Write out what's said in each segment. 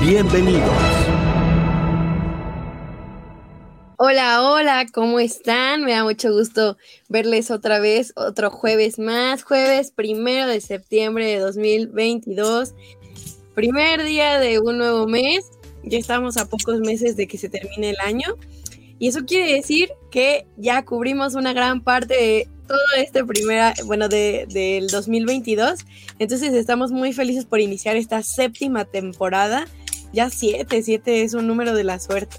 Bienvenidos. Hola, hola, ¿cómo están? Me da mucho gusto verles otra vez, otro jueves más, jueves primero de septiembre de 2022, primer día de un nuevo mes, ya estamos a pocos meses de que se termine el año y eso quiere decir que ya cubrimos una gran parte de todo este primera, bueno, de, del 2022. Entonces estamos muy felices por iniciar esta séptima temporada. Ya siete, siete es un número de la suerte.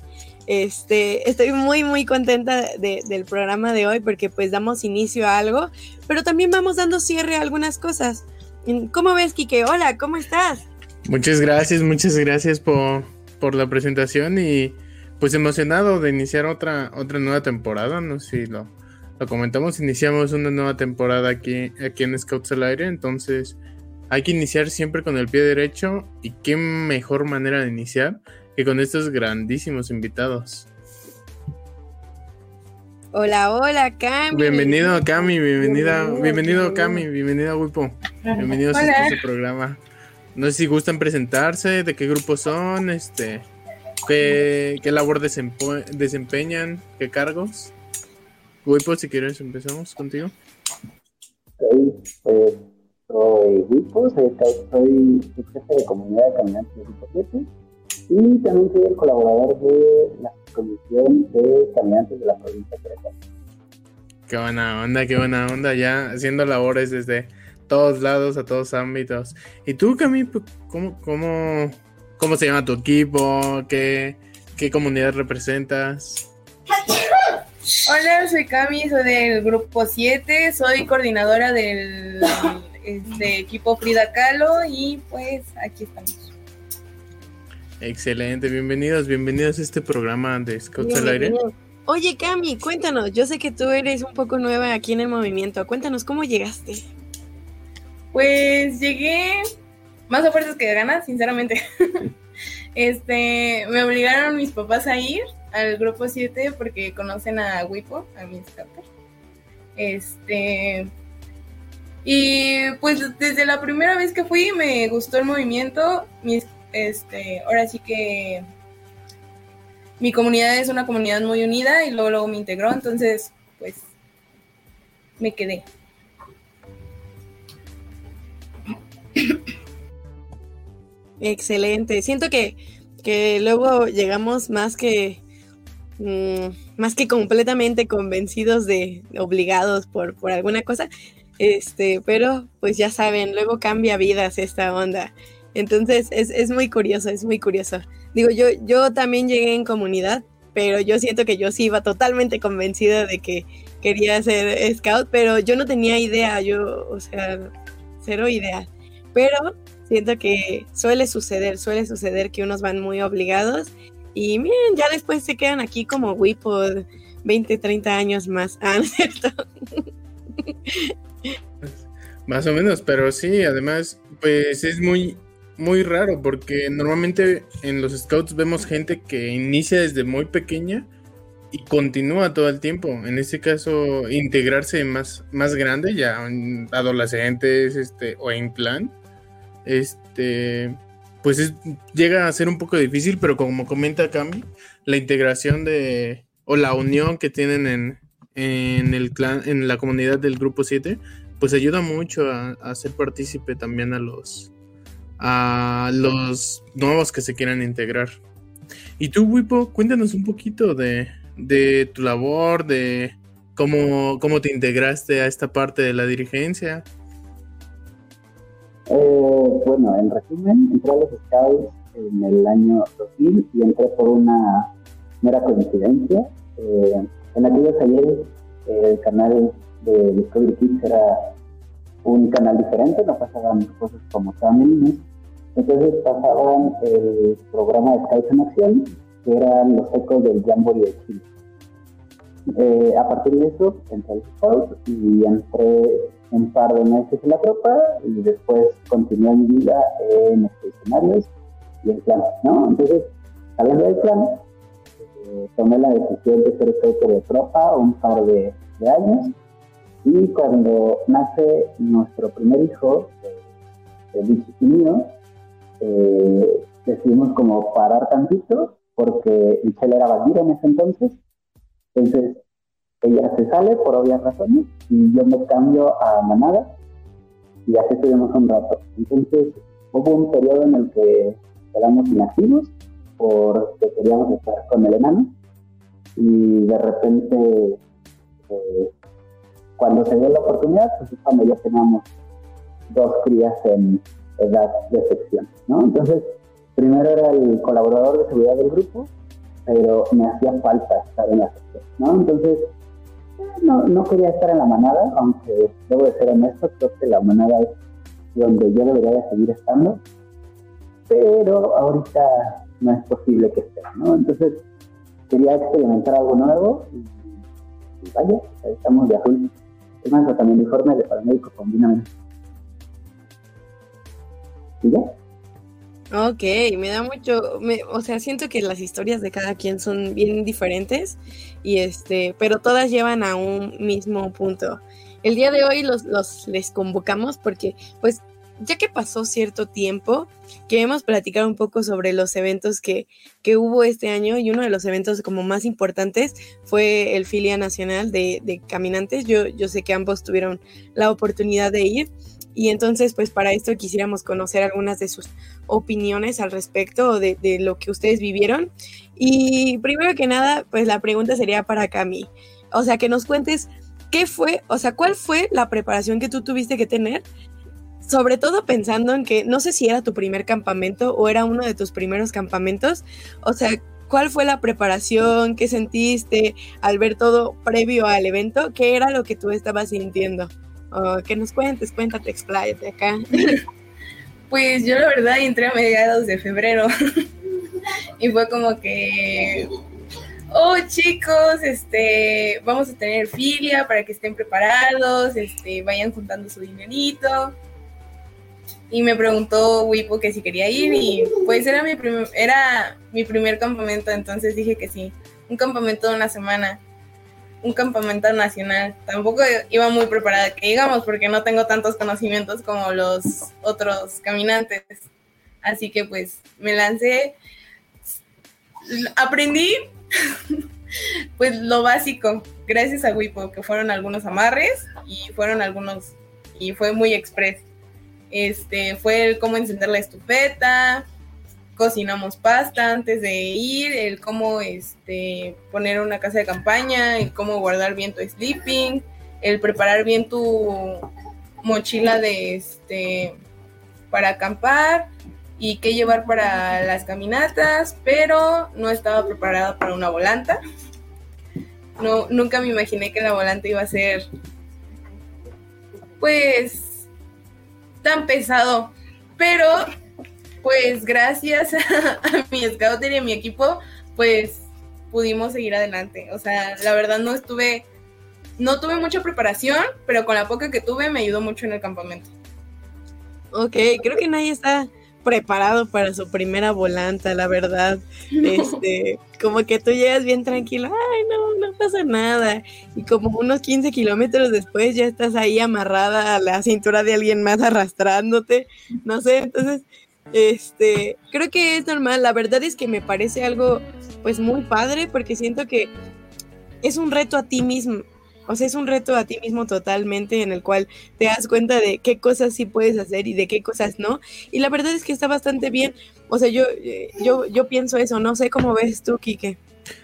Este, estoy muy, muy contenta del programa de hoy porque pues damos inicio a algo, pero también vamos dando cierre a algunas cosas. ¿Cómo ves, Kike? Hola, ¿cómo estás? Muchas gracias, muchas gracias por, por la presentación y pues emocionado de iniciar otra, otra nueva temporada, no sé si lo, lo comentamos, iniciamos una nueva temporada aquí, aquí en Scouts al Aire, entonces hay que iniciar siempre con el pie derecho y qué mejor manera de iniciar que con estos grandísimos invitados. Hola, hola, Cami. Bienvenido, Cami, bienvenida, bienvenido, Cami, bienvenida, Wipo. Bienvenidos a este programa. No sé si gustan presentarse, de qué grupo son, este, qué, qué labor desempeñan, qué cargos. Wipo, si quieres empezamos contigo. Sí, pues soy Wipo, soy, soy jefe de comunidad de caminantes de Grupo 7 y también soy el colaborador de la Comisión de Caminantes de la provincia de Querétaro. Qué buena onda, qué buena onda, ya haciendo labores desde todos lados, a todos ámbitos. ¿Y tú, Cami, cómo, cómo, cómo se llama tu equipo? ¿Qué, qué comunidad representas? Hola, soy Cami, soy del grupo 7, soy coordinadora del este, equipo Frida Kahlo y pues aquí estamos. Excelente, bienvenidos, bienvenidos a este programa de Scouts al Aire. Oye, Cami, cuéntanos, yo sé que tú eres un poco nueva aquí en el movimiento, cuéntanos cómo llegaste. Pues llegué más a fuerzas que de ganas, sinceramente. este, me obligaron mis papás a ir al grupo 7 porque conocen a Wipo, a mi escape. Este. Y pues desde la primera vez que fui me gustó el movimiento. este, ahora sí que mi comunidad es una comunidad muy unida y luego, luego me integró, entonces pues me quedé. Excelente. Siento que, que luego llegamos más que Mm, más que completamente convencidos de obligados por, por alguna cosa, este, pero pues ya saben, luego cambia vidas esta onda. Entonces es, es, muy curioso, es muy curioso. Digo, yo, yo también llegué en comunidad, pero yo siento que yo sí iba totalmente convencida de que quería ser scout, pero yo no tenía idea, yo, o sea, cero idea. Pero siento que suele suceder, suele suceder que unos van muy obligados y miren, ya después se quedan aquí como Wii por 20, 30 años más. Ah, ¿no es cierto? Más o menos, pero sí, además, pues es muy, muy raro porque normalmente en los scouts vemos gente que inicia desde muy pequeña y continúa todo el tiempo. En este caso, integrarse más, más grande, ya adolescentes este, o en clan, este, pues llega a ser un poco difícil, pero como comenta Cami, la integración de o la unión que tienen en, en el clan, en la comunidad del grupo 7, pues ayuda mucho a, ser partícipe también a los a los nuevos que se quieran integrar. Y tú, Wipo, cuéntanos un poquito de, de tu labor, de cómo, cómo te integraste a esta parte de la dirigencia. Eh, bueno, en resumen, entré a los Scouts en el año 2000 y entré por una mera coincidencia. Eh, en aquellos ayeres el canal de Discovery Kids era un canal diferente, no pasaban cosas como también Entonces pasaban el programa de Scouts en Acción, que eran los ecos del Jamboree de Chile. Eh, a partir de eso entré al Scout y entré un par de meses en la tropa y después continué mi vida en escenarios y en plan, ¿no? Entonces, hablando del plan, eh, tomé la decisión de ser scouter de tropa un par de, años y cuando nace nuestro primer hijo, eh, el y mío, eh, decidimos como parar tantito porque Michelle era bandida en ese entonces. Entonces, ella se sale por obvias razones y yo me cambio a manada y así estuvimos un rato. Entonces, hubo un periodo en el que quedamos inactivos porque queríamos estar con el enano y de repente, eh, cuando se dio la oportunidad, pues cuando ya teníamos dos crías en edad de sección, ¿no? Entonces, primero era el colaborador de seguridad del grupo, pero me hacía falta estar en la sección, ¿no? Entonces, no, no quería estar en la manada, aunque debo de ser honesto, creo que la manada es donde yo debería de seguir estando, pero ahorita no es posible que esté, ¿no? Entonces, quería experimentar algo nuevo y, vaya, ahí estamos de azul. Es más, también informe de paramédico combinamente. ¿Y ya? Ok, me da mucho, o sea, siento que las historias de cada quien son bien diferentes y este, pero todas llevan a un mismo punto. El día de hoy los, los les convocamos porque, pues, ya que pasó cierto tiempo, queremos platicar un poco sobre los eventos que, que hubo este año y uno de los eventos como más importantes fue el Filia Nacional de, de Caminantes. Yo, yo sé que ambos tuvieron la oportunidad de ir y entonces, pues para esto quisiéramos conocer algunas de sus opiniones al respecto de, de, lo que ustedes vivieron. Y primero que nada, pues la pregunta sería para Cami. O sea, que nos cuentes qué fue, o sea, cuál fue la preparación que tú tuviste que tener, sobre todo pensando en que no sé si era tu primer campamento o era uno de tus primeros campamentos. O sea, ¿cuál fue la preparación? ¿Qué sentiste al ver todo previo al evento? ¿Qué era lo que tú estabas sintiendo? Que nos cuentes, cuéntate, expláyate acá. Pues yo la verdad entré a mediados de febrero y fue como que, oh chicos, este, vamos a tener filia para que estén preparados, este, vayan juntando su dinerito. Y me preguntó Wipo que si quería ir y pues era mi, era mi primer campamento, entonces dije que sí, un campamento de una semana un campamento nacional. Tampoco iba muy preparada, que digamos, porque no tengo tantos conocimientos como los otros caminantes. Así que pues me lancé, aprendí pues lo básico, gracias a Wipo, que fueron algunos amarres y fueron algunos, y fue muy express. Este, fue el cómo encender la estufeta, cocinamos pasta antes de ir, el cómo este, poner una casa de campaña, el cómo guardar bien tu sleeping, el preparar bien tu mochila de este para acampar y qué llevar para las caminatas, pero no estaba preparada para una volanta. No, nunca me imaginé que la volanta iba a ser pues tan pesado, pero pues gracias a, mi scouter y a mi equipo, pues pudimos seguir adelante. O sea, la verdad no estuve, no tuve mucha preparación, pero con la poca que tuve me ayudó mucho en el campamento. Ok, creo que nadie está preparado para su primera volanta, la verdad. Este, como que tú llegas bien tranquilo, ay, no, no pasa nada. Y como unos 15 kilómetros después ya estás ahí amarrada a la cintura de alguien más arrastrándote. No sé, entonces este, creo que es normal. La verdad es que me parece algo, pues, muy padre porque siento que es un reto a ti mismo. O sea, es un reto a ti mismo totalmente en el cual te das cuenta de qué cosas sí puedes hacer y de qué cosas no. Y la verdad es que está bastante bien. O sea, yo, eh, yo, yo pienso eso. No sé cómo ves tú, Kike.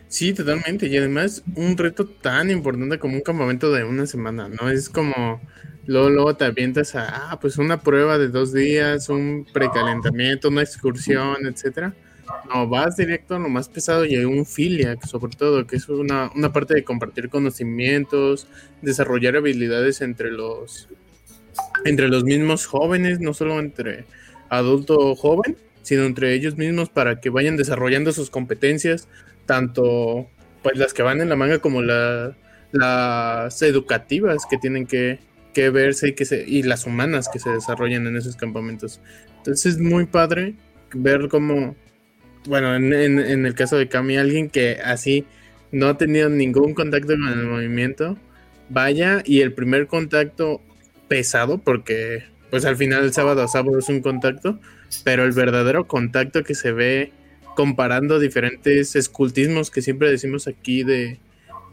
Sí, totalmente. Y además, un reto tan importante como un campamento de una semana, ¿no? Es como Luego, luego te avientas a, ah, pues una prueba de dos días, un precalentamiento, una excursión, etcétera. No, vas directo a lo más pesado y hay un filia, sobre todo, que es una, una parte de compartir conocimientos, desarrollar habilidades entre los, entre los mismos jóvenes, no solo entre adulto joven, sino entre ellos mismos para que vayan desarrollando sus competencias, tanto pues las que van en la manga como la, las educativas que tienen que, que verse y, que se, y las humanas que se desarrollan en esos campamentos. Entonces es muy padre ver cómo, bueno, en, el caso de Cami, alguien que así no ha tenido ningún contacto con el movimiento, vaya y el primer contacto pesado, porque pues al final el sábado a sábado es un contacto, pero el verdadero contacto que se ve comparando diferentes escultismos que siempre decimos aquí de,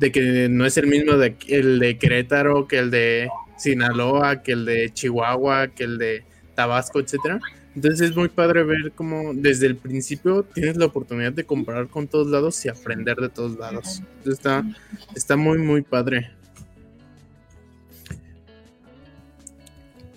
de que no es el mismo el de Querétaro que el de Sinaloa, que el de Chihuahua, que el de Tabasco, etcétera. Entonces es muy padre ver cómo desde el principio tienes la oportunidad de comparar con todos lados y aprender de todos lados. Está, está muy, muy padre.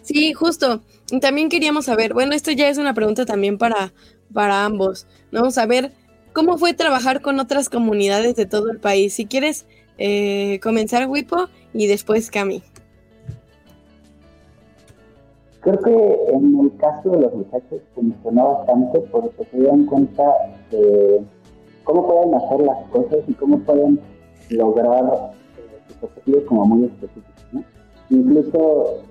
Sí, justo. También queríamos saber, bueno, esto ya es una pregunta también para, para ambos, ¿no? Saber cómo fue trabajar con otras comunidades de todo el país. Si quieres eh, comenzar, Wipo, y después Cami. Creo que en el caso de los muchachos funcionó bastante porque se dieron cuenta de cómo pueden hacer las cosas y cómo pueden lograr eh, sus objetivos como muy específicos. Incluso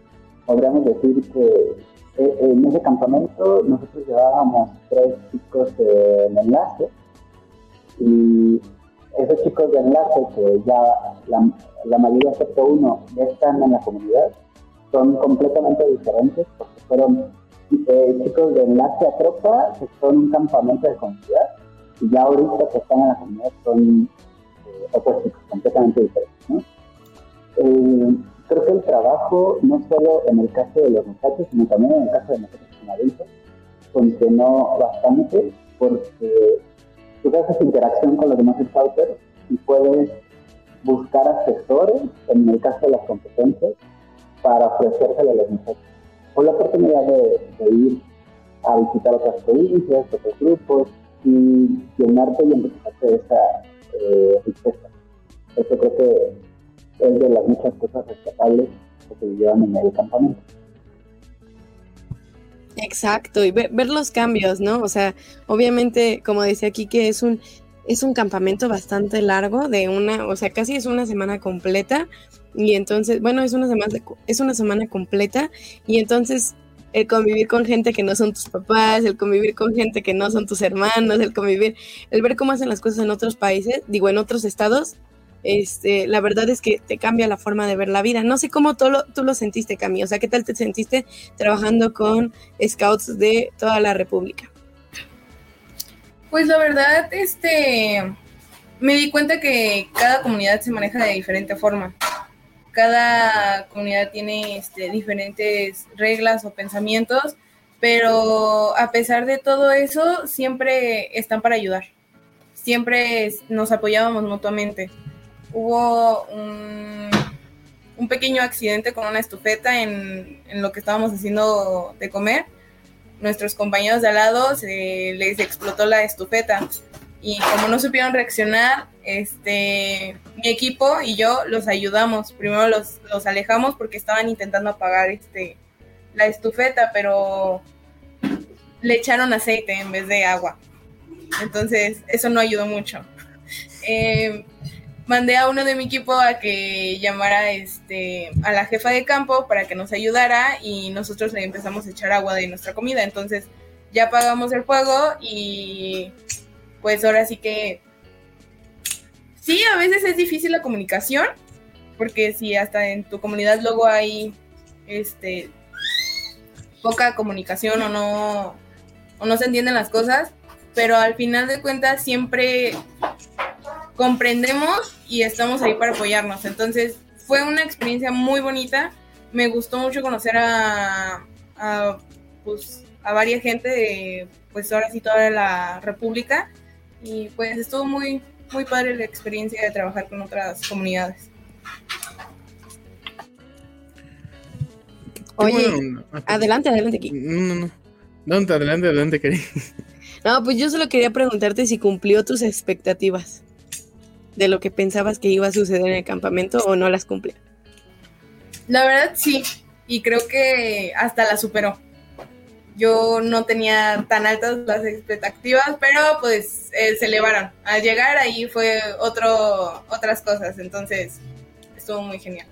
podríamos decir que eh, en ese campamento nosotros llevábamos tres chicos en enlace y esos chicos de enlace que ya la, la mayoría excepto uno ya están en la comunidad son completamente diferentes porque fueron eh, chicos de enlace a tropa que son un campamento de comunidad y ya ahorita que están en la comunidad son eh, chicos completamente diferentes. Eh, creo que el trabajo, no solo en el caso de los muchachos, sino también en el caso de nosotros como adultos, funcionó bastante porque tú haces interacción con los demás scouters y puedes buscar asesores en el caso de las competencias para ofrecérselo a los muchachos. O la oportunidad de, ir a visitar otras provincias, otros grupos y llenarte y empezarte de esa eh, riqueza. Eso creo que es de las muchas cosas rescatables que se llevan en el campamento. Exacto, y ver, ver, los cambios, ¿no? O sea, obviamente, como decía aquí, que es un, es un campamento bastante largo, de una, o sea, casi es una semana completa, y entonces, bueno, es una semana, es una semana completa y entonces el convivir con gente que no son tus papás, el convivir con gente que no son tus hermanos, el convivir, el ver cómo hacen las cosas en otros países, digo, en otros estados, este, la verdad es que te cambia la forma de ver la vida. No sé cómo tú lo, tú lo sentiste, Cami, o sea, ¿qué tal te sentiste trabajando con scouts de toda la República? Pues la verdad, este, me di cuenta que cada comunidad se maneja de diferente forma cada comunidad tiene este, diferentes reglas o pensamientos, pero a pesar de todo eso, siempre están para ayudar. Siempre nos apoyábamos mutuamente. Hubo un, pequeño accidente con una estufeta en, lo que estábamos haciendo de comer. Nuestros compañeros de al lado les explotó la estufeta y como no supieron reaccionar, este, mi equipo y yo los ayudamos. Primero los, los alejamos porque estaban intentando apagar este, la estufeta, pero le echaron aceite en vez de agua. Entonces, eso no ayudó mucho. Eh, mandé a uno de mi equipo a que llamara este, a la jefa de campo para que nos ayudara y nosotros le empezamos a echar agua de nuestra comida. Entonces, ya apagamos el fuego y pues ahora sí que sí, a veces es difícil la comunicación, porque si hasta en tu comunidad luego hay este poca comunicación o no o no se entienden las cosas, pero al final de cuentas siempre comprendemos y estamos ahí para apoyarnos. Entonces, fue una experiencia muy bonita. Me gustó mucho conocer a, a pues a varias gente de pues ahora sí toda la República y pues estuvo muy, muy padre la experiencia de trabajar con otras comunidades. Oye, adelante, adelante aquí. No, no, no. adelante, adelante, Cari. No, pues yo solo quería preguntarte si cumplió tus expectativas de lo que pensabas que iba a suceder en el campamento o no las cumplió. La verdad sí, y creo que hasta la superó yo no tenía tan altas las expectativas, pero pues eh, se elevaron. Al llegar ahí fue otro, otras cosas, entonces estuvo muy genial.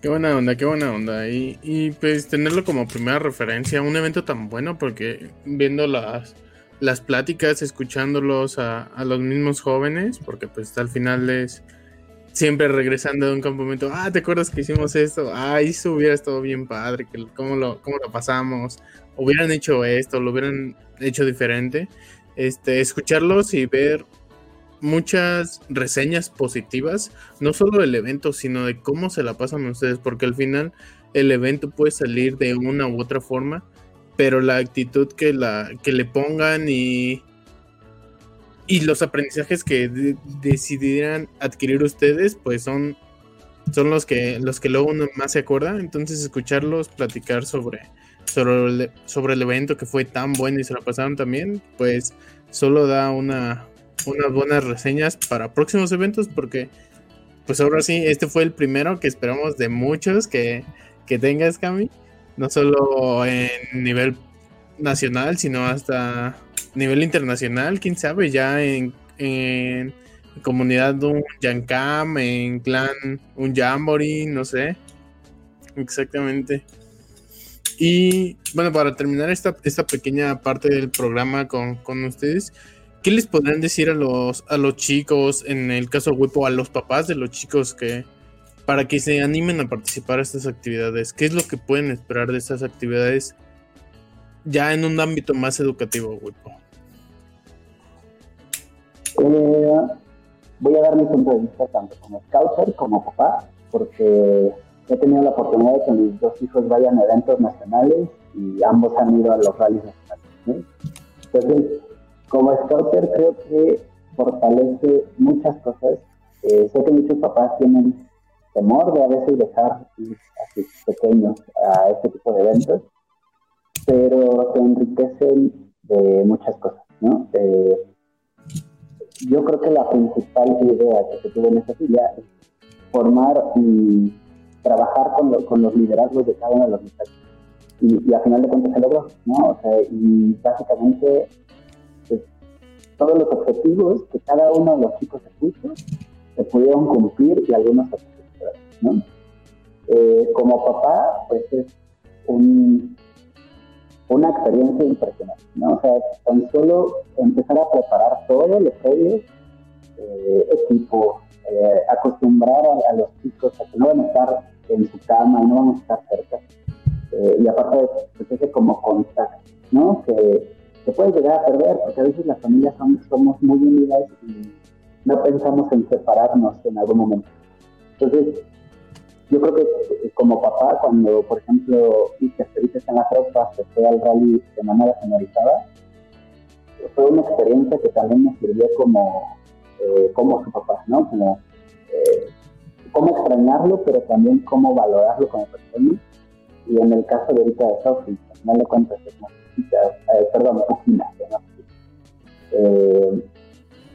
Qué buena onda, qué buena onda. Y, y pues tenerlo como primera referencia, un evento tan bueno, porque viendo las, las pláticas, escuchándolos a, a los mismos jóvenes, porque pues al final es siempre regresando de un campamento, ah, ¿te acuerdas que hicimos esto? Ah, eso hubiera estado bien padre, que cómo lo, cómo lo pasamos, hubieran hecho esto, lo hubieran hecho diferente. Este, escucharlos y ver muchas reseñas positivas, no solo del evento, sino de cómo se la pasan ustedes, porque al final el evento puede salir de una u otra forma, pero la actitud que, la, que le pongan y, y los aprendizajes que de, decidieran adquirir ustedes, pues son, son los que los que luego uno más se acuerda. Entonces escucharlos platicar sobre, sobre, el, sobre el evento que fue tan bueno y se lo pasaron también, pues solo da una, unas buenas reseñas para próximos eventos porque pues ahora sí, este fue el primero que esperamos de muchos que, que tengas, Cami. No solo en nivel nacional, sino hasta nivel internacional, quién sabe, ya en, comunidad de un Yancam, en clan, un Jamboree, no sé. Exactamente. Y bueno, para terminar esta, esta pequeña parte del programa con, con ustedes, ¿qué les podrían decir a los, a los chicos, en el caso de Wipo, a los papás de los chicos que para que se animen a participar a estas actividades? ¿Qué es lo que pueden esperar de estas actividades ya en un ámbito más educativo, Wipo? Eh, voy a dar mi punto de vista tanto como scouter como papá, porque he tenido la oportunidad de que mis dos hijos vayan a eventos nacionales y ambos han ido a los rallies nacionales. Entonces, como scouter creo que fortalece muchas cosas. Eh, sé que muchos papás tienen temor de a veces dejar a sus pequeños a este tipo de eventos, pero se enriquecen de muchas cosas, ¿no? Eh, yo creo que la principal idea que se tuvo en esta fila es formar y trabajar con, con los liderazgos de cada uno de los muchachos. Y, y, a final de cuentas se logró, ¿no? O sea, y básicamente pues, todos los objetivos que cada uno de los chicos se puso se pudieron cumplir y algunos se ¿no? Eh, como papá, pues es un, una experiencia impresionante, ¿no? O sea, tan solo empezar a preparar todo lo previo, eh, equipo, eh, acostumbrar a, los chicos a que no van a estar en su cama no van a estar cerca. Eh, y aparte, pues ese como contacto, ¿no? Que se puede llegar a perder, porque a veces las familias somos muy unidas y no pensamos en separarnos en algún momento. Entonces, yo creo que eh, como papá, cuando, por ejemplo, ahorita está en la tropa, se fue al rally de manera sonorizada, fue una experiencia que también me sirvió como, eh, como su papá, ¿no? Como eh, cómo extrañarlo, pero también cómo valorarlo como persona. Y en el caso de ahorita de Sophie, al final de cuentas es eh, perdón, Pujina, ¿no? eh,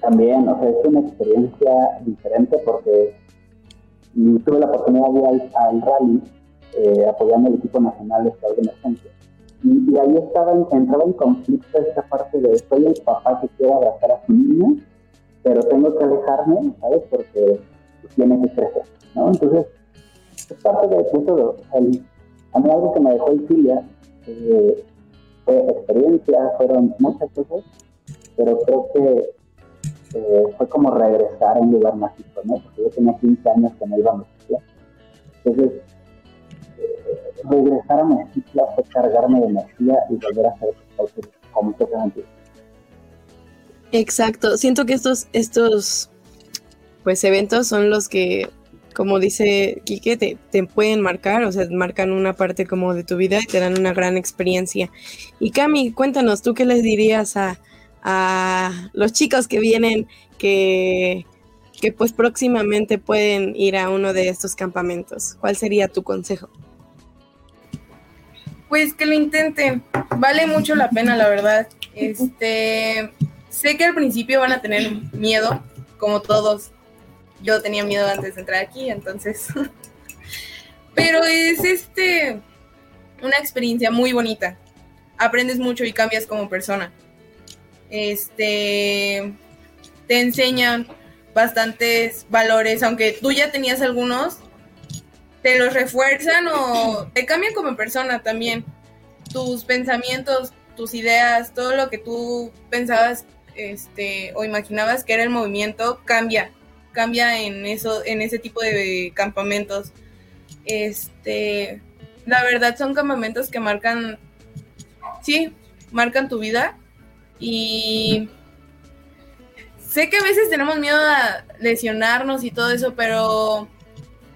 también, o sea, es una experiencia diferente porque y tuve la oportunidad de ir al, rally eh, apoyando al equipo nacional de estado de emergencia. Y, y, ahí estaba, entraba en conflicto esta parte de soy el papá que quiere abrazar a su niño, pero tengo que alejarme, ¿sabes? Porque tiene que crecer, ¿no? Entonces, es parte de todo. El, a mí algo que me dejó el filia eh, fue experiencia, fueron muchas cosas, pero creo que eh, fue como regresar a un lugar mágico, ¿no? Porque yo tenía 15 años que no iba a Mezcla. Entonces, eh, regresar a Mezcla fue cargarme de energía y volver a hacer muchos antes. Exacto. Siento que estos, estos pues eventos son los que, como dice Quique, te, te, pueden marcar, o sea, marcan una parte como de tu vida y te dan una gran experiencia. Y Cami, cuéntanos, ¿tú qué les dirías a, a los chicos que vienen que, que pues próximamente pueden ir a uno de estos campamentos? ¿Cuál sería tu consejo? Pues que lo intenten, vale mucho la pena, la verdad. Este, sé que al principio van a tener miedo, como todos. Yo tenía miedo antes de entrar aquí, entonces. Pero es este, una experiencia muy bonita. Aprendes mucho y cambias como persona. Este te enseñan bastantes valores, aunque tú ya tenías algunos, te los refuerzan o te cambian como persona también. Tus pensamientos, tus ideas, todo lo que tú pensabas este, o imaginabas que era el movimiento cambia, cambia en eso, en ese tipo de campamentos. Este, la verdad son campamentos que marcan, sí, marcan tu vida y sé que a veces tenemos miedo a lesionarnos y todo eso, pero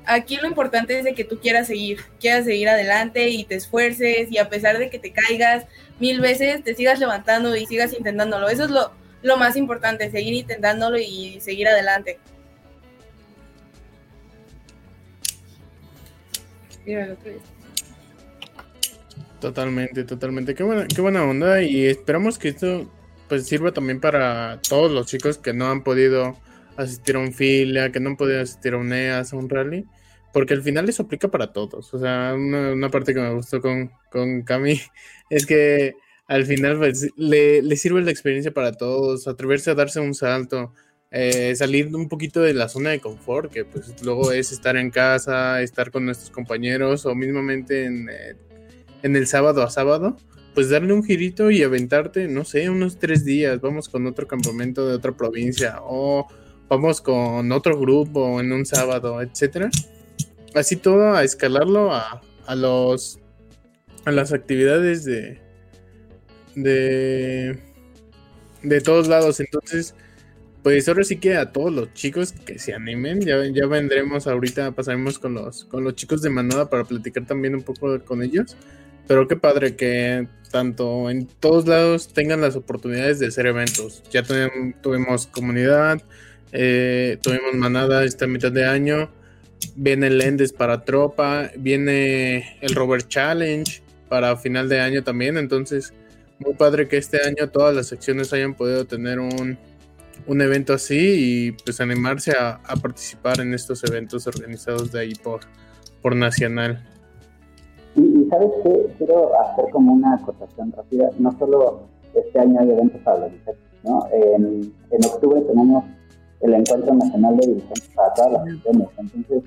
aquí lo importante es que tú quieras seguir, quieras seguir adelante y te esfuerces y a pesar de que te caigas mil veces, te sigas levantando y sigas intentándolo. Eso es lo, lo más importante, seguir intentándolo y seguir adelante. Totalmente, totalmente. Qué buena, qué buena onda y esperamos que esto pues sirva también para todos los chicos que no han podido asistir a un filia, que no han podido asistir a un EAS, a un rally, porque al final eso aplica para todos. O sea, una, parte que me gustó con, con Cami es que al final pues, le, le, sirve la experiencia para todos, atreverse a darse un salto, eh, salir un poquito de la zona de confort, que pues luego es estar en casa, estar con nuestros compañeros o mismamente en, eh, en el sábado a sábado, pues darle un girito y aventarte, no sé, unos tres días, vamos con otro campamento de otra provincia o vamos con otro grupo en un sábado, etcétera. Así todo a escalarlo a, a los a las actividades de, de, de todos lados. Entonces, pues ahora sí que a todos los chicos que se animen, ya, ya vendremos ahorita, pasaremos con los, con los chicos de Manada para platicar también un poco con ellos. Pero qué padre que tanto en todos lados tengan las oportunidades de hacer eventos. Ya tuvimos, comunidad, eh, tuvimos Manada esta mitad de año, viene el Endes para tropa, viene el Robert Challenge para final de año también. Entonces, muy padre que este año todas las secciones hayan podido tener un, evento así y pues animarse a, participar en estos eventos organizados de ahí por, por Nacional. Sabes qué, quiero hacer como una acotación rápida, no solo este año hay eventos para los ¿no? En, octubre tenemos el encuentro nacional de dirigentes para todas las secciones, entonces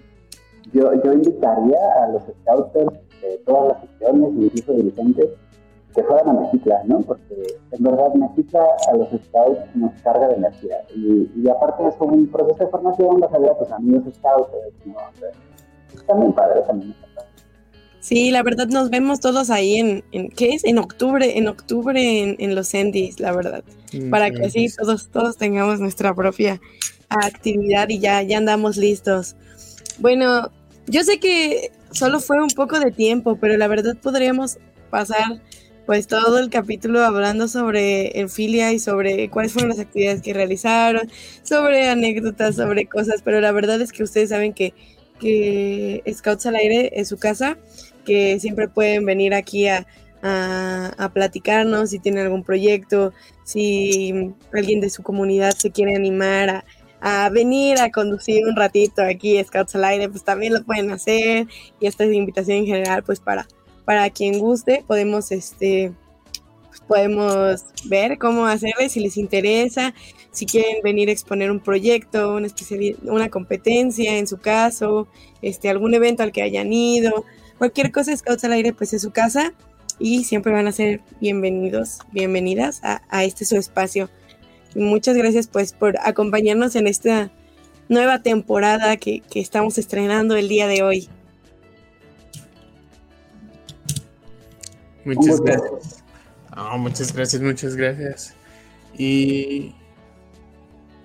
yo, yo invitaría a los scouters de todas las secciones, incluso dirigentes, que fueran a Mexicla, ¿no? Porque en verdad Mexicla a los scouts nos carga de energía. Y, y aparte es un proceso de formación, vas a ver a tus amigos scouts, ¿no? también padre, también Sí, la verdad nos vemos todos ahí en, en ¿qué es? En octubre, en octubre en, en los Endis, la verdad. Mm, para que así todos, todos tengamos nuestra propia actividad y ya, ya andamos listos. Bueno, yo sé que solo fue un poco de tiempo, pero la verdad podríamos pasar pues todo el capítulo hablando sobre el filia y sobre cuáles fueron las actividades que realizaron, sobre anécdotas, sobre cosas, pero la verdad es que ustedes saben que, que Scouts al Aire es su casa, que siempre pueden venir aquí a, a, platicarnos si tienen algún proyecto, si alguien de su comunidad se quiere animar a, a venir a conducir un ratito aquí Scouts al Aire, pues también lo pueden hacer. Y esta es la invitación en general pues para para quien guste, podemos, este, pues, podemos ver cómo hacerle si les interesa, si quieren venir a exponer un proyecto, una, una competencia en su caso, este, algún evento al que hayan ido, cualquier cosa, Scouts al Aire, pues es su casa y siempre van a ser bienvenidos, bienvenidas a, a este su espacio. muchas gracias pues por acompañarnos en esta nueva temporada que, que estamos estrenando el día de hoy. Muchas gracias. muchas gracias, muchas gracias. Y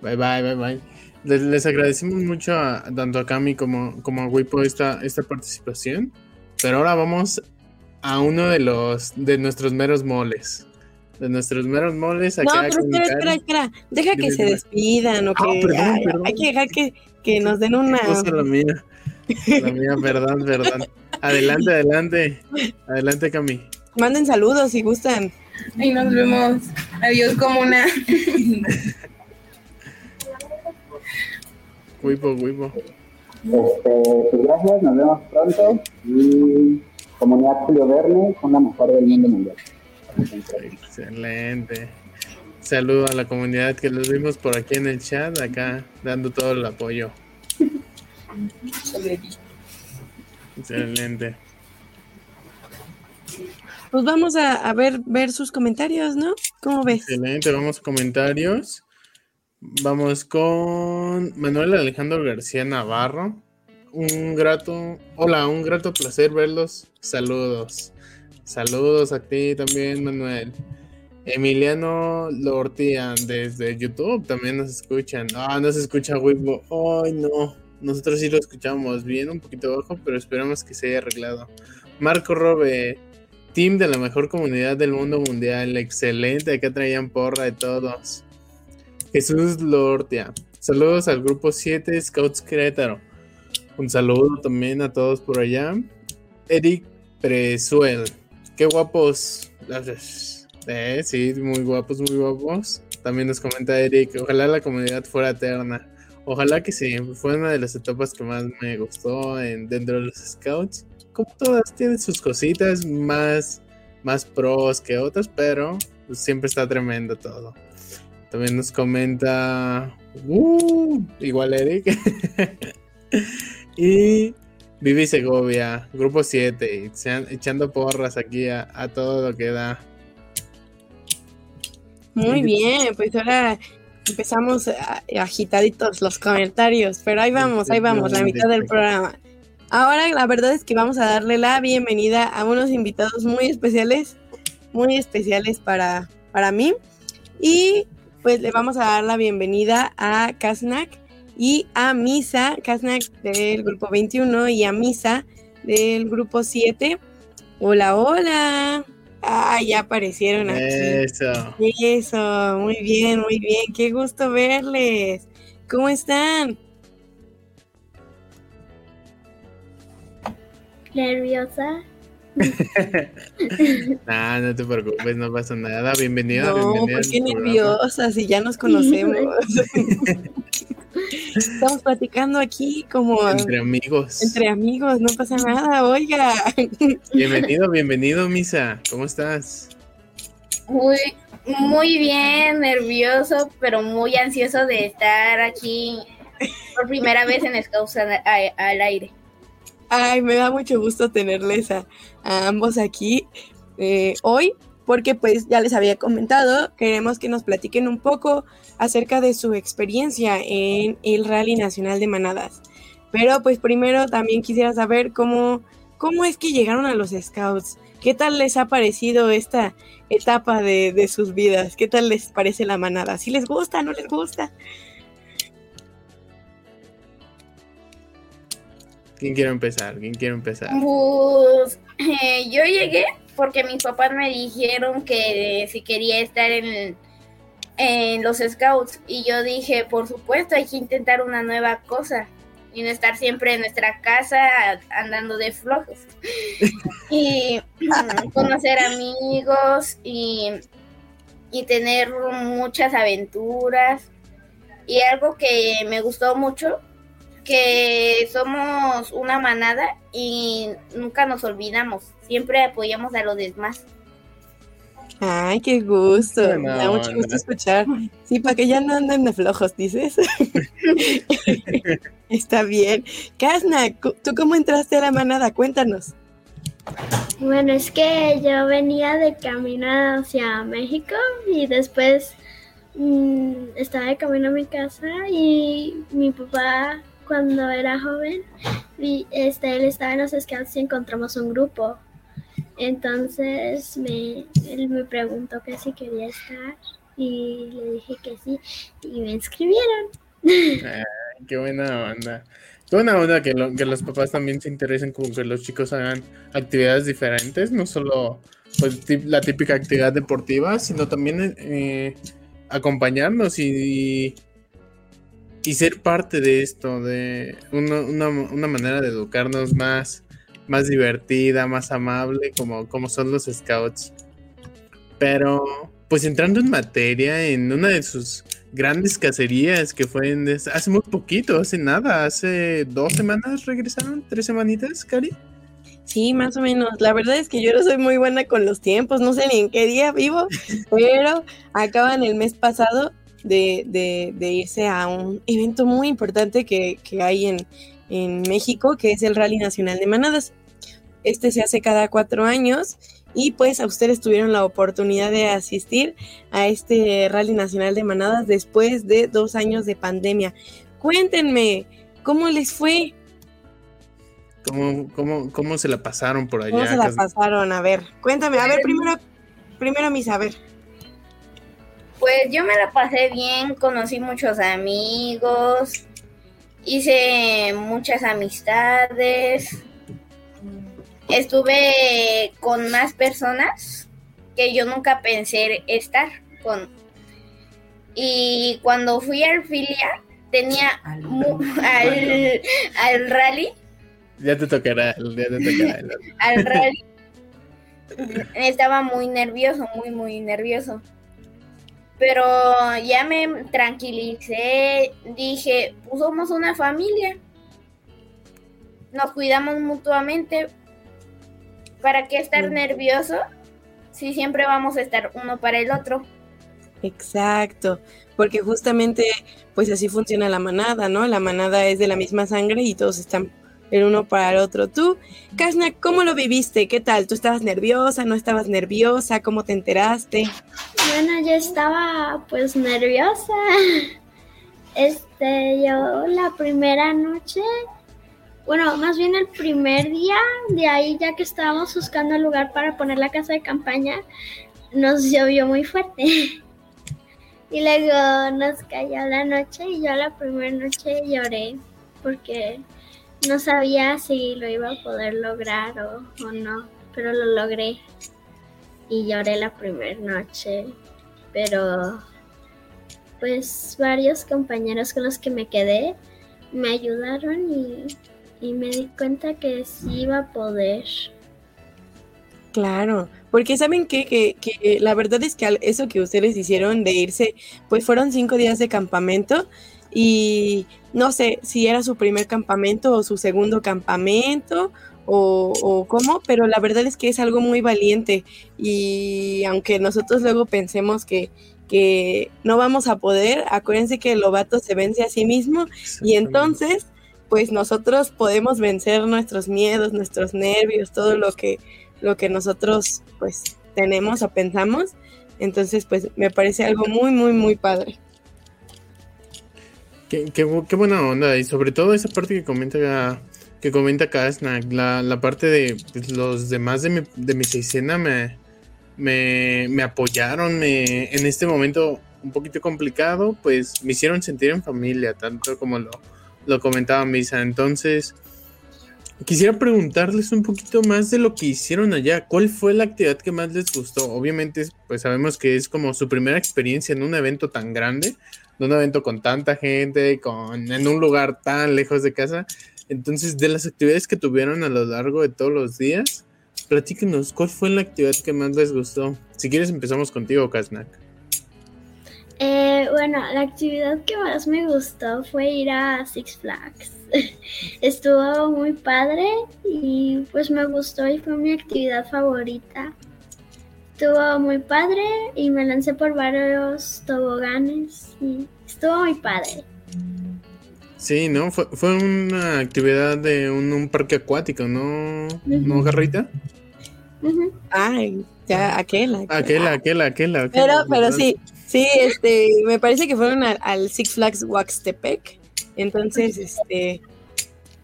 bye bye, bye bye. Les, agradecemos mucho a, tanto a Cami como, como a Wipo esta, esta participación. Pero ahora vamos a uno de los de nuestros meros moles. De nuestros meros moles. no, pero espera, espera, espera. Deja que se despidan o que. Hay que dejar que, que nos den una. la mía. La mía, perdón, perdón. Adelante, adelante. Adelante, Cami. Manden saludos si gustan. Y nos vemos. Adiós, comuna. Wipo, Wipo. Este, pues gracias, nos vemos pronto y comunidad Julio Verne son la mejor del mundo mundial. Excelente. Saludo a la comunidad que los vimos por aquí en el chat, acá dando todo el apoyo. Excelente. Pues vamos a, ver, ver sus comentarios, ¿no? ¿Cómo ves? Excelente, vamos a comentarios. Vamos con Manuel Alejandro García Navarro. Un grato, hola, un grato placer verlos. Saludos. Saludos a ti también, Manuel. Emiliano Lortian desde YouTube también nos escuchan. Ah, no se escucha Weibo. Ay, no. Nosotros sí lo escuchamos bien, un poquito bajo, pero esperamos que se haya arreglado. Marco Robe, team de la mejor comunidad del mundo mundial. Excelente, acá traían porra de todos. Jesús Lortia. Saludos al grupo 7 Scouts Querétaro. Un saludo también a todos por allá. Eric Presuel. Qué guapos. Eh, sí, muy guapos, muy guapos. También nos comenta Eric. Ojalá la comunidad fuera eterna. Ojalá que sí. Fue una de las etapas que más me gustó en, dentro de los Scouts. Como todas, tienen sus cositas más, más pros que otras, pero siempre está tremendo todo. También nos comenta. Uh, igual Eric. y Vivi Segovia, grupo 7, echando porras aquí a, todo lo que da. Muy bien, pues ahora empezamos agitaditos los comentarios, pero ahí vamos, ahí vamos, la mitad del programa. Ahora la verdad es que vamos a darle la bienvenida a unos invitados muy especiales, muy especiales para, para mí. Y pues le vamos a dar la bienvenida a Kaznak y a Misa, Kaznak del grupo 21 y a Misa del grupo 7. Hola, hola. Ah, ya aparecieron aquí. Eso. Eso, muy bien, muy bien. Qué gusto verles. ¿Cómo están? Nerviosa. nah, no te preocupes, no pasa nada. Bienvenida, no, bienvenida. ¿por qué nerviosa si ya nos conocemos? Estamos platicando aquí como entre amigos. Entre amigos, no pasa nada, oiga. Bienvenido, bienvenido, Misa. ¿Cómo estás? Muy, muy bien, nervioso, pero muy ansioso de estar aquí por primera vez en Scouts al aire. Ay, me da mucho gusto tenerles a, ambos aquí eh, hoy, porque pues ya les había comentado, queremos que nos platiquen un poco acerca de su experiencia en el Rally Nacional de Manadas. Pero pues primero también quisiera saber cómo, cómo es que llegaron a los Scouts. ¿Qué tal les ha parecido esta etapa de, de sus vidas? ¿Qué tal les parece la manada? ¿Si les gusta, no les gusta? ¿Quién quiere empezar? ¿Quién quiere empezar? Pues eh, yo llegué porque mis papás me dijeron que si quería estar en, en los scouts y yo dije, por supuesto, hay que intentar una nueva cosa y no estar siempre en nuestra casa andando de flojos. y conocer amigos y, y tener muchas aventuras. Y algo que me gustó mucho que somos una manada y nunca nos olvidamos, siempre apoyamos a los demás. Ay, qué gusto, me da mucho gusto escuchar. Sí, para que ya no anden de flojos, dices. Está bien. Kasna, ¿tú cómo entraste a la manada? Cuéntanos. Bueno, es que yo venía de caminar hacia México y después mm, estaba de camino a mi casa y mi papá cuando era joven, y este, él estaba en los scouts y encontramos un grupo. Entonces me, él me preguntó que si quería estar y le dije que sí y me inscribieron. qué buena onda. Qué buena onda que, que los papás también se interesen como que los chicos hagan actividades diferentes, no solo pues, la típica actividad deportiva, sino también eh, acompañarnos y ser parte de esto, de una, manera de educarnos más, más divertida, más amable, como, como son los scouts. Pero, pues entrando en materia, en una de sus grandes cacerías que fue hace muy poquito, hace nada, hace dos semanas regresaron, tres semanitas, Cari. Sí, más o menos. La verdad es que yo no soy muy buena con los tiempos, no sé ni en qué día vivo, pero acaban el mes pasado de, de, de irse a un evento muy importante que, que hay en, en México, que es el Rally Nacional de Manadas. Este se hace cada cuatro años y pues a ustedes tuvieron la oportunidad de asistir a este Rally Nacional de Manadas después de dos años de pandemia. Cuéntenme, ¿cómo les fue? ¿Cómo, cómo, cómo se la pasaron por allá? ¿Cómo se la pasaron? A ver, cuéntame, a ver, primero, primero mis, a ver. Pues yo me la pasé bien, conocí muchos amigos, hice muchas amistades, estuve con más personas que yo nunca pensé estar con. Y cuando fui a Filia, tenía al, al, rally. Ya te tocará, ya te tocará. al rally. Estaba muy nervioso, muy, muy nervioso. Pero ya me tranquilicé, dije, pues somos una familia. Nos cuidamos mutuamente. ¿Para qué estar nervioso si siempre vamos a estar uno para el otro? Exacto, porque justamente pues así funciona la manada, ¿no? La manada es de la misma sangre y todos están el uno para el otro. Tú, Kasna, ¿cómo lo viviste? ¿Qué tal? ¿Tú estabas nerviosa? ¿No estabas nerviosa? ¿Cómo te enteraste? Bueno, yo estaba pues nerviosa. Este, yo la primera noche, bueno, más bien el primer día, de ahí ya que estábamos buscando el lugar para poner la casa de campaña, nos llovió muy fuerte. Y luego nos cayó la noche y yo la primera noche lloré porque no sabía si lo iba a poder lograr o, no, pero lo logré. Y lloré la primera noche, pero pues varios compañeros con los que me quedé me ayudaron y, y me di cuenta que sí iba a poder. Claro, porque saben que, que, que, la verdad es que eso que ustedes hicieron de irse, pues fueron cinco días de campamento y no sé si era su primer campamento o su segundo campamento o, o, cómo, pero la verdad es que es algo muy valiente y aunque nosotros luego pensemos que, que no vamos a poder, acuérdense que el lobato se vence a sí mismo y entonces pues nosotros podemos vencer nuestros miedos, nuestros nervios, todo lo que, lo que nosotros pues tenemos o pensamos. Entonces pues me parece algo muy, muy, muy padre. Qué, buena onda. Y sobre todo esa parte que comenta que comenta Kasnak, la, la parte de pues, los demás de mi, de mi seisena me, me, me apoyaron en este momento un poquito complicado, pues me hicieron sentir en familia, tanto como lo, lo comentaba Misa. Entonces, quisiera preguntarles un poquito más de lo que hicieron allá. ¿Cuál fue la actividad que más les gustó? Obviamente, pues sabemos que es como su primera experiencia en un evento tan grande, un evento con tanta gente, con, en un lugar tan lejos de casa. Entonces, de las actividades que tuvieron a lo largo de todos los días, platíquenos, ¿cuál fue la actividad que más les gustó? Si quieres, empezamos contigo, Kaznak. Eh, bueno, la actividad que más me gustó fue ir a Six Flags. Estuvo muy padre y pues me gustó y fue mi actividad favorita. Estuvo muy padre y me lancé por varios toboganes y estuvo muy padre. Sí, ¿no? Fue, fue una actividad de un, parque acuático, ¿no? ¿No, Garrita? Ay, ya, aquella. Aquella, aquella, aquella. Pero, pero sí, sí, este, me parece que fueron al, Six Flags Waxtepec. Entonces, este,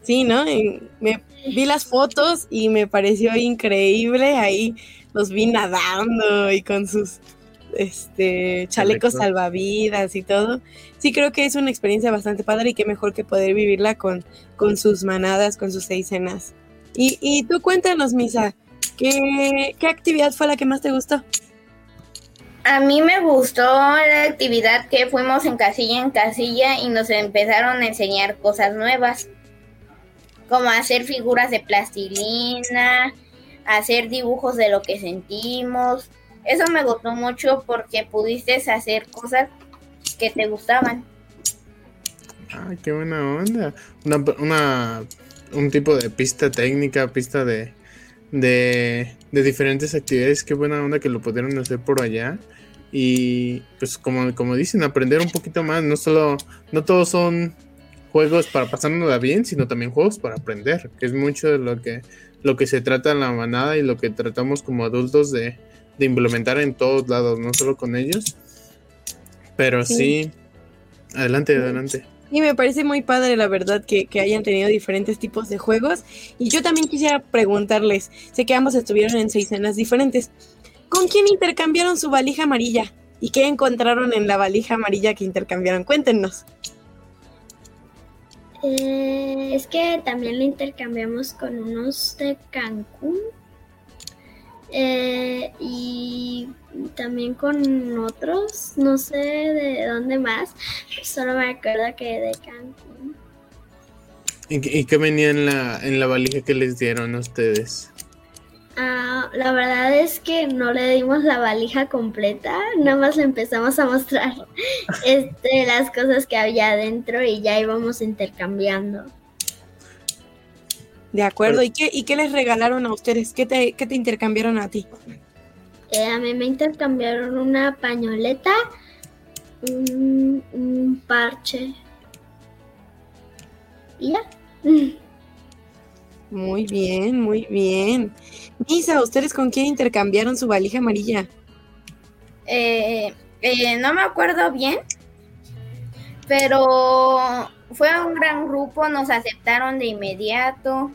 sí, ¿no? me vi las fotos y me pareció increíble ahí los vi nadando y con sus este chalecos salvavidas y todo. Sí creo que es una experiencia bastante padre y qué mejor que poder vivirla con, con sus manadas, con sus seis cenas. Y, y tú cuéntanos, Misa, ¿qué, ¿qué actividad fue la que más te gustó? A mí me gustó la actividad que fuimos en casilla en casilla y nos empezaron a enseñar cosas nuevas, como hacer figuras de plastilina, hacer dibujos de lo que sentimos. Eso me gustó mucho porque pudiste hacer cosas que te gustaban. Ay, qué buena onda. Una, una un tipo de pista técnica, pista de, de, de diferentes actividades. Qué buena onda que lo pudieron hacer por allá. Y pues como, como dicen, aprender un poquito más. No solo, no todos son juegos para pasárnosla bien, sino también juegos para aprender, que es mucho de lo que, lo que se trata en la manada y lo que tratamos como adultos de, de implementar en todos lados, no solo con ellos. Pero sí, adelante, adelante. Y me parece muy padre, la verdad, que, que, hayan tenido diferentes tipos de juegos. Y yo también quisiera preguntarles, sé que ambos estuvieron en seis cenas diferentes. ¿Con quién intercambiaron su valija amarilla? ¿Y qué encontraron en la valija amarilla que intercambiaron? Cuéntenos. Eh, es que también la intercambiamos con unos de Cancún. Eh, y también con otros, no sé de dónde más, solo me acuerdo que de Cancún. ¿Y, qué venía en la, en la valija que les dieron a ustedes? Ah, la verdad es que no le dimos la valija completa, nada más le empezamos a mostrar este, las cosas que había adentro y ya íbamos intercambiando. De acuerdo, ¿y qué, y qué les regalaron a ustedes? ¿Qué te, qué te intercambiaron a ti? Eh, a mí me intercambiaron una pañoleta, un, un parche. ¿Y ya? Muy bien, muy bien. Misa, ¿ustedes con quién intercambiaron su valija amarilla? Eh, eh, no me acuerdo bien, pero fue un gran grupo, nos aceptaron de inmediato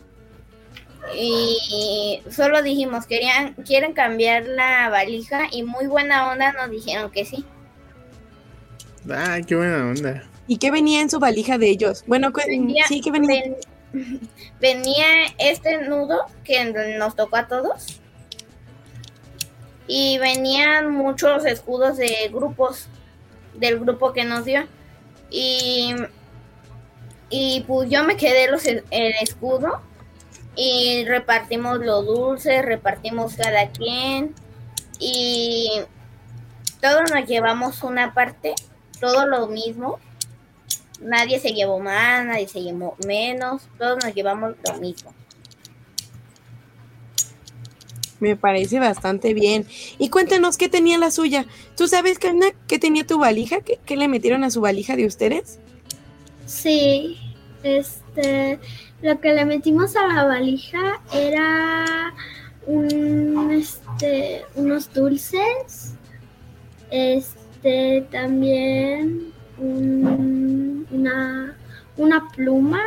y solo dijimos querían quieren cambiar la valija y muy buena onda nos dijeron que sí. Ay, qué buena onda. ¿Y qué venía en su valija de ellos? Bueno, sí que venía. Venía este nudo que nos tocó a todos. Y venían muchos escudos de grupos, del grupo que nos dio. Y, y pues yo me quedé los, el escudo y repartimos los dulces, repartimos cada quien y todos nos llevamos una parte, todo lo mismo Nadie se llevó más, nadie se llevó menos, todos nos llevamos lo mismo. Me parece bastante bien. Y cuéntanos qué tenía la suya. ¿Tú sabes, Karna, qué tenía tu valija? ¿Qué, ¿Qué, le metieron a su valija de ustedes? Sí, este, lo que le metimos a la valija era un, este, unos dulces, este, también un, una, una pluma,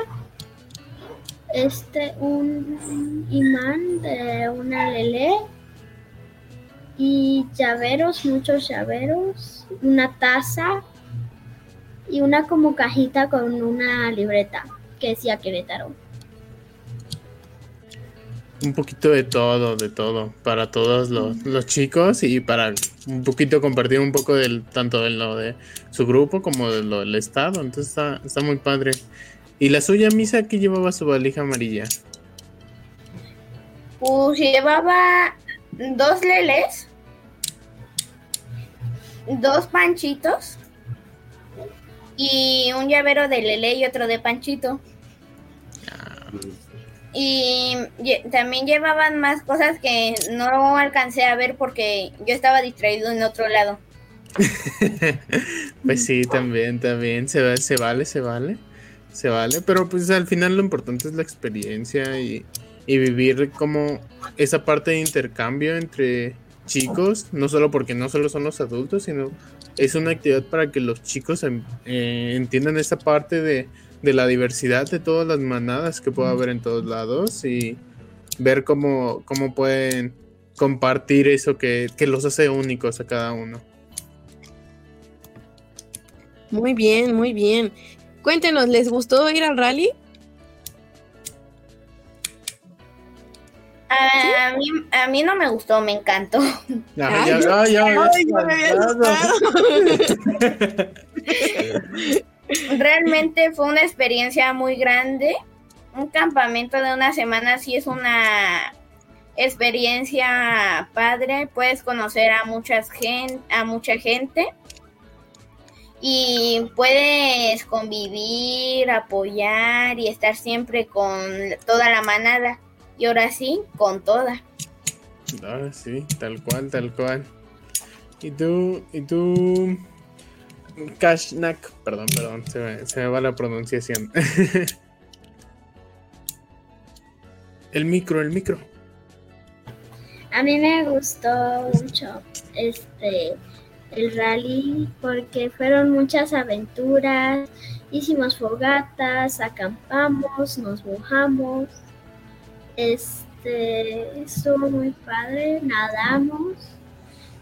este, un imán de una lele y llaveros, muchos llaveros, una taza y una como cajita con una libreta que decía Querétaro. Un poquito de todo, de todo, para todos los, chicos y para un poquito compartir un poco del tanto de lo de su grupo como de lo del estado. Entonces está, está muy padre. ¿Y la suya, Misa, que llevaba su valija amarilla? Pues llevaba dos leles, dos panchitos y un llavero de lele y otro de panchito. Ah. Y también llevaban más cosas que no alcancé a ver porque yo estaba distraído en otro lado. pues sí, también, también, se, se vale, se vale, se vale, pero pues al final lo importante es la experiencia y, vivir como esa parte de intercambio entre chicos, no solo porque no solo son los adultos, sino es una actividad para que los chicos eh, entiendan esa parte de de la diversidad de todas las manadas que puede haber en todos lados y ver cómo, cómo pueden compartir eso que, los hace únicos a cada uno. Muy bien, muy bien. Cuéntenos, ¿les gustó ir al rally? A, mí, a mí no me gustó, me encantó. Realmente fue una experiencia muy grande. Un campamento de una semana sí es una experiencia padre. Puedes conocer a, muchas a mucha gente y puedes convivir, apoyar y estar siempre con toda la manada. y ahora sí, con toda. Ahora sí, tal cual, tal cual. Y tú, y tú, Kashnak, perdón, perdón, se me, se me va la pronunciación. el micro, el micro. A mí me gustó mucho este el rally porque fueron muchas aventuras, hicimos fogatas, acampamos, nos mojamos. Este estuvo muy padre, nadamos,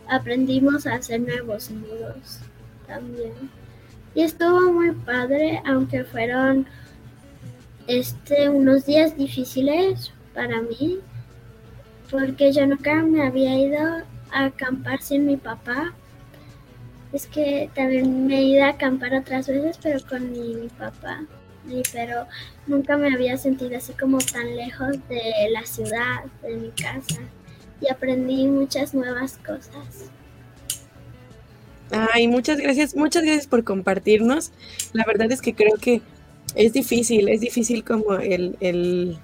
aprendimos a hacer nuevos nudos también. Y estuvo muy padre, aunque fueron este unos días difíciles para mí, porque yo nunca me había ido a acampar sin mi papá. Es que también me he ido a acampar otras veces, pero con mi, mi papá. Y, pero nunca me había sentido así como tan lejos de la ciudad, de mi casa. Y aprendí muchas nuevas cosas. Ay, muchas gracias, muchas gracias por compartirnos. La verdad es que creo que es difícil, es difícil como el, el,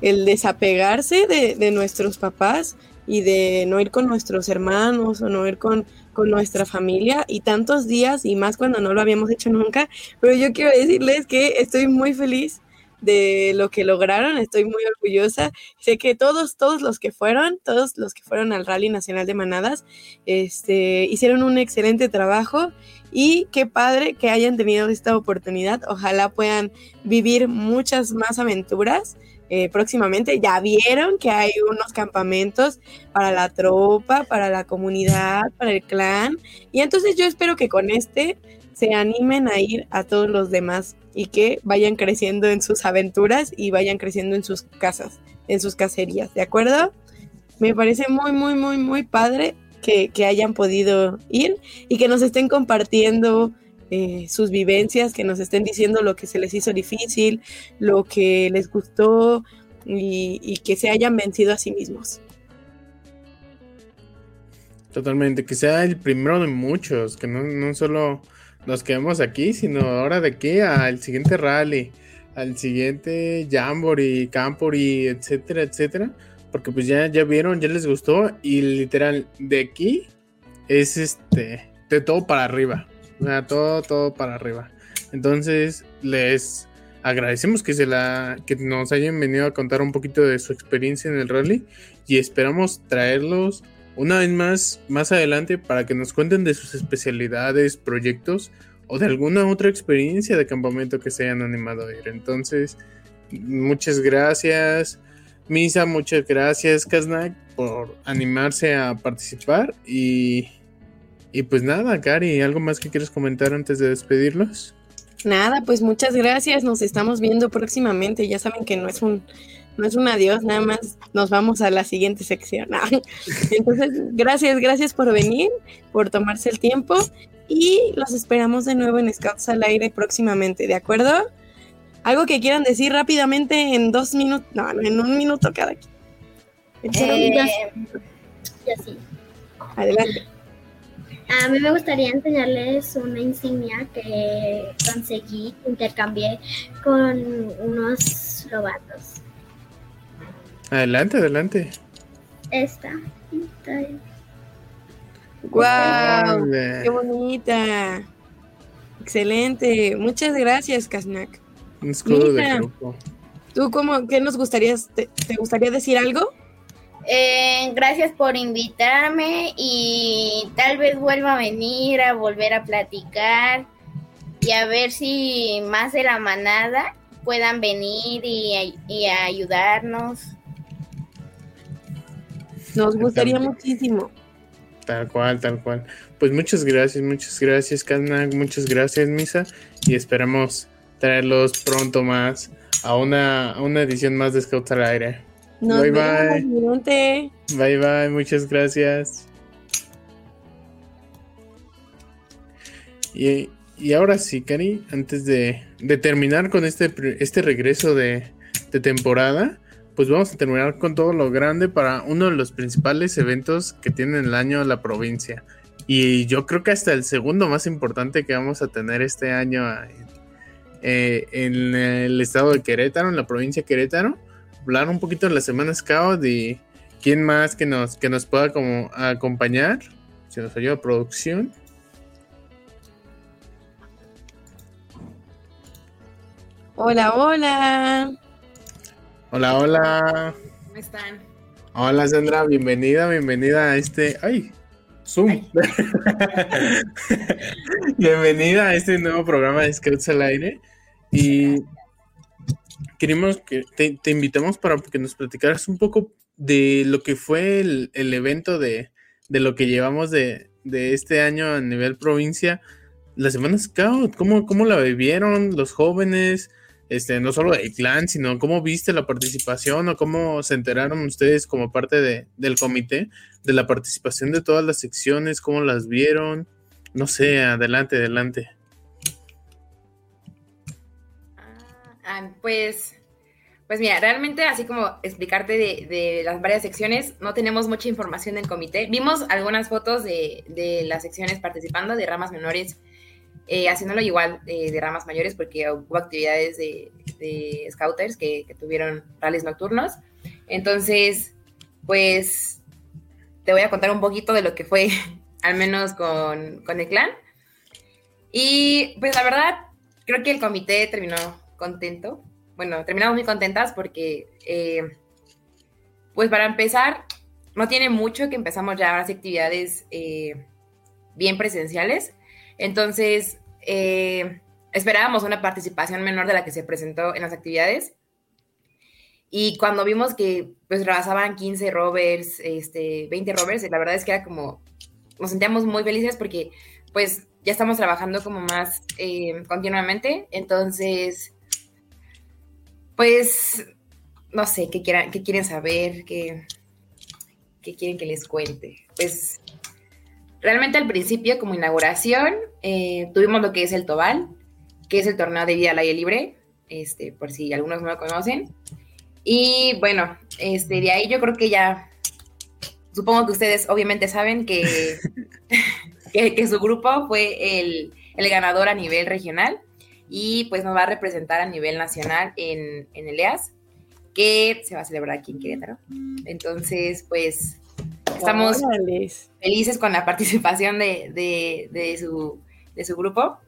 el desapegarse de, de, nuestros papás y de no ir con nuestros hermanos o no ir con, con nuestra familia y tantos días y más cuando no lo habíamos hecho nunca. Pero yo quiero decirles que estoy muy feliz de lo que lograron, estoy muy orgullosa. Sé que todos, todos los que fueron, todos los que fueron al Rally Nacional de Manadas, este, hicieron un excelente trabajo y qué padre que hayan tenido esta oportunidad. Ojalá puedan vivir muchas más aventuras. Eh, próximamente ya vieron que hay unos campamentos para la tropa, para la comunidad, para el clan. Y entonces yo espero que con este se animen a ir a todos los demás y que vayan creciendo en sus aventuras y vayan creciendo en sus casas, en sus cacerías, ¿de acuerdo? Me parece muy, muy, muy, muy padre que, que hayan podido ir y que nos estén compartiendo eh, sus vivencias, que nos estén diciendo lo que se les hizo difícil, lo que les gustó y, y que se hayan vencido a sí mismos. Totalmente, que sea el primero de muchos, que no, no solo nos quedemos aquí, sino ahora de aquí al siguiente rally, al siguiente Jamboree, Campori, etcétera, etcétera. Porque pues ya, ya vieron, ya les gustó. Y literal, de aquí es este, de todo para arriba. O sea, todo, todo para arriba. Entonces, les agradecemos que se la, que nos hayan venido a contar un poquito de su experiencia en el rally. Y esperamos traerlos una vez más más adelante para que nos cuenten de sus especialidades, proyectos o de alguna otra experiencia de campamento que se hayan animado a ir. Entonces, muchas gracias, Misa, muchas gracias, Kaznak, por animarse a participar. Y, y pues nada, Cari, ¿algo más que quieres comentar antes de despedirlos? Nada, pues muchas gracias, nos estamos viendo próximamente. Ya saben que no es un no es un adiós, nada más nos vamos a la siguiente sección. Entonces, gracias, gracias por venir, por tomarse el tiempo y los esperamos de nuevo en Scouts al aire próximamente, ¿de acuerdo? Algo que quieran decir rápidamente en dos minutos, no, no, en un minuto cada quien. Eh, ya sí. Adelante. A mí me gustaría enseñarles una insignia que conseguí, intercambié con unos lobatos. Adelante, adelante. Esta. ¡Guau! Wow, ¡Qué bonita! Excelente. Muchas gracias, Kaznak. Un escudo Mira, de grupo. ¿Tú cómo, qué nos gustaría, te, te gustaría decir algo? Eh, gracias por invitarme y tal vez vuelva a venir a volver a platicar y a ver si más de la manada puedan venir y, y ayudarnos. Nos gustaría muchísimo. Tal cual, tal cual. Pues muchas gracias, muchas gracias, Kaznak, muchas gracias, Misa, y esperamos traerlos pronto más a una, a una edición más de Scouts al aire. Nos bye, vemos, bye. Bye, bye, muchas gracias. Y, y ahora sí, Cari, antes de, de terminar con este, este regreso de, de temporada, pues vamos a terminar con todo lo grande para uno de los principales eventos que tiene el año la provincia. Y yo creo que hasta el segundo más importante que vamos a tener este año en, eh, en el estado de Querétaro, en la provincia de Querétaro, hablar un poquito de la Semana Scout y quién más que nos, que nos pueda como acompañar. Si nos ayuda producción. Hola, hola. Hola, hola. ¿Cómo están? Hola Sandra, bienvenida, bienvenida a este. ¡Ay! Zoom. bienvenida a este nuevo programa de Scouts al Aire. Y queremos que te, invitamos para que nos platicaras un poco de lo que fue el, evento de, lo que llevamos de, este año a nivel provincia, la Semana Scout, ¿cómo, cómo la vivieron los jóvenes? Este, no solo del clan, sino cómo viste la participación o cómo se enteraron ustedes como parte de, del comité de la participación de todas las secciones, cómo las vieron. No sé, adelante, adelante. Ah, pues, pues mira, realmente así como explicarte de, las varias secciones, no tenemos mucha información del comité. Vimos algunas fotos de, de las secciones participando, de ramas menores eh, haciéndolo igual de ramas mayores porque hubo actividades de, scouters que, tuvieron rallies nocturnos. Entonces, pues te voy a contar un poquito de lo que fue, al menos con, el clan. Y pues la verdad, creo que el comité terminó contento. Bueno, terminamos muy contentas porque, eh, pues para empezar, no tiene mucho que empezamos ya hacer actividades eh, bien presenciales. Entonces, eh, esperábamos una participación menor de la que se presentó en las actividades. Y cuando vimos que pues rebasaban 15 rovers, este, 20 rovers, la verdad es que era como, nos sentíamos muy felices porque pues ya estamos trabajando como más eh, continuamente. Entonces, pues, no sé, ¿qué, quieran, qué quieren saber? ¿Qué, ¿Qué quieren que les cuente? Pues Realmente al principio, como inauguración, eh, tuvimos lo que es el Tobal, que es el torneo de vida al aire libre, este, por si algunos no lo conocen. Y bueno, este, de ahí yo creo que ya, supongo que ustedes obviamente saben que, que, su grupo fue el, el, ganador a nivel regional y pues nos va a representar a nivel nacional en, en el EAS, que se va a celebrar aquí en Querétaro. Entonces, pues Estamos felices con la participación de, su, grupo.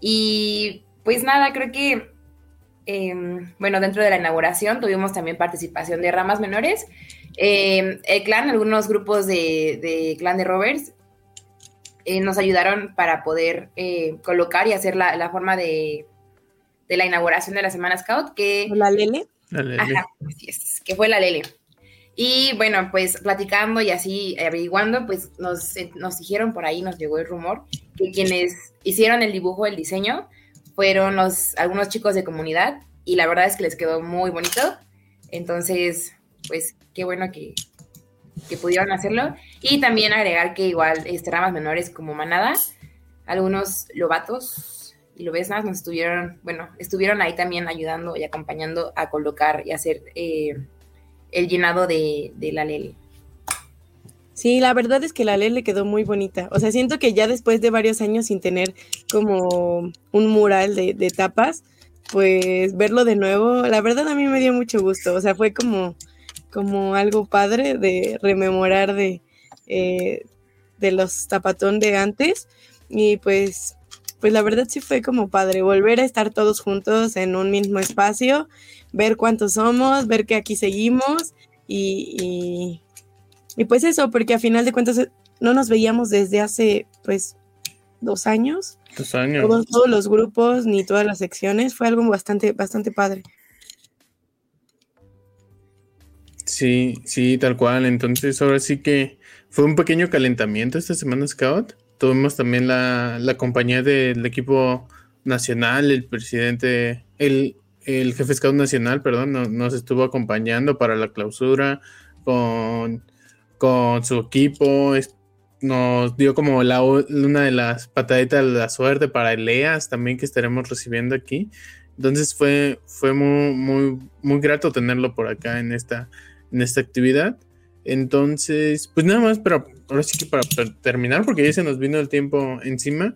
Y pues nada, creo que, em, bueno, dentro de la inauguración tuvimos también participación de ramas menores. Em, el clan, algunos grupos de, clan de rovers eh, nos ayudaron para poder eh, colocar y hacer la, forma de, la inauguración de la Semana Scout, que... ¿La Lele? La Lele. Ajá, así es, que fue la Lele. Y bueno, pues platicando y así averiguando, pues nos, nos dijeron por ahí, nos llegó el rumor, que quienes hicieron el dibujo, el diseño, fueron los, algunos chicos de comunidad y la verdad es que les quedó muy bonito. Entonces, pues qué bueno que, que pudieron hacerlo. Y también agregar que igual este, menores como manada, algunos lobatos y lobesnas nos estuvieron, bueno, estuvieron ahí también ayudando y acompañando a colocar y hacer... Eh, el llenado de, la Lele. Sí, la verdad es que la Lele quedó muy bonita. O sea, siento que ya después de varios años sin tener como un mural de, tapas, pues verlo de nuevo, la verdad a mí me dio mucho gusto. O sea, fue como, como algo padre de rememorar de, eh, de los tapatón de antes. Y pues, pues la verdad sí fue como padre volver a estar todos juntos en un mismo espacio ver cuántos somos, ver que aquí seguimos y, y, pues eso, porque a final de cuentas eh, no nos veíamos desde hace pues dos años. Dos años. Todos, los grupos ni todas las secciones, fue algo bastante, bastante padre. Sí, sí, tal cual. Entonces ahora sí que fue un pequeño calentamiento esta semana Scout. Tuvimos también la, la compañía del equipo nacional, el presidente, el el jefe Scout Nacional, perdón, nos estuvo acompañando para la clausura con, con su equipo. nos dio como una de las pataditas de la suerte para Eleas también que estaremos recibiendo aquí. Entonces fue, fue muy, muy, muy grato tenerlo por acá en esta, en esta actividad. Entonces, pues nada más, pero ahora sí que para terminar, porque ya se nos vino el tiempo encima.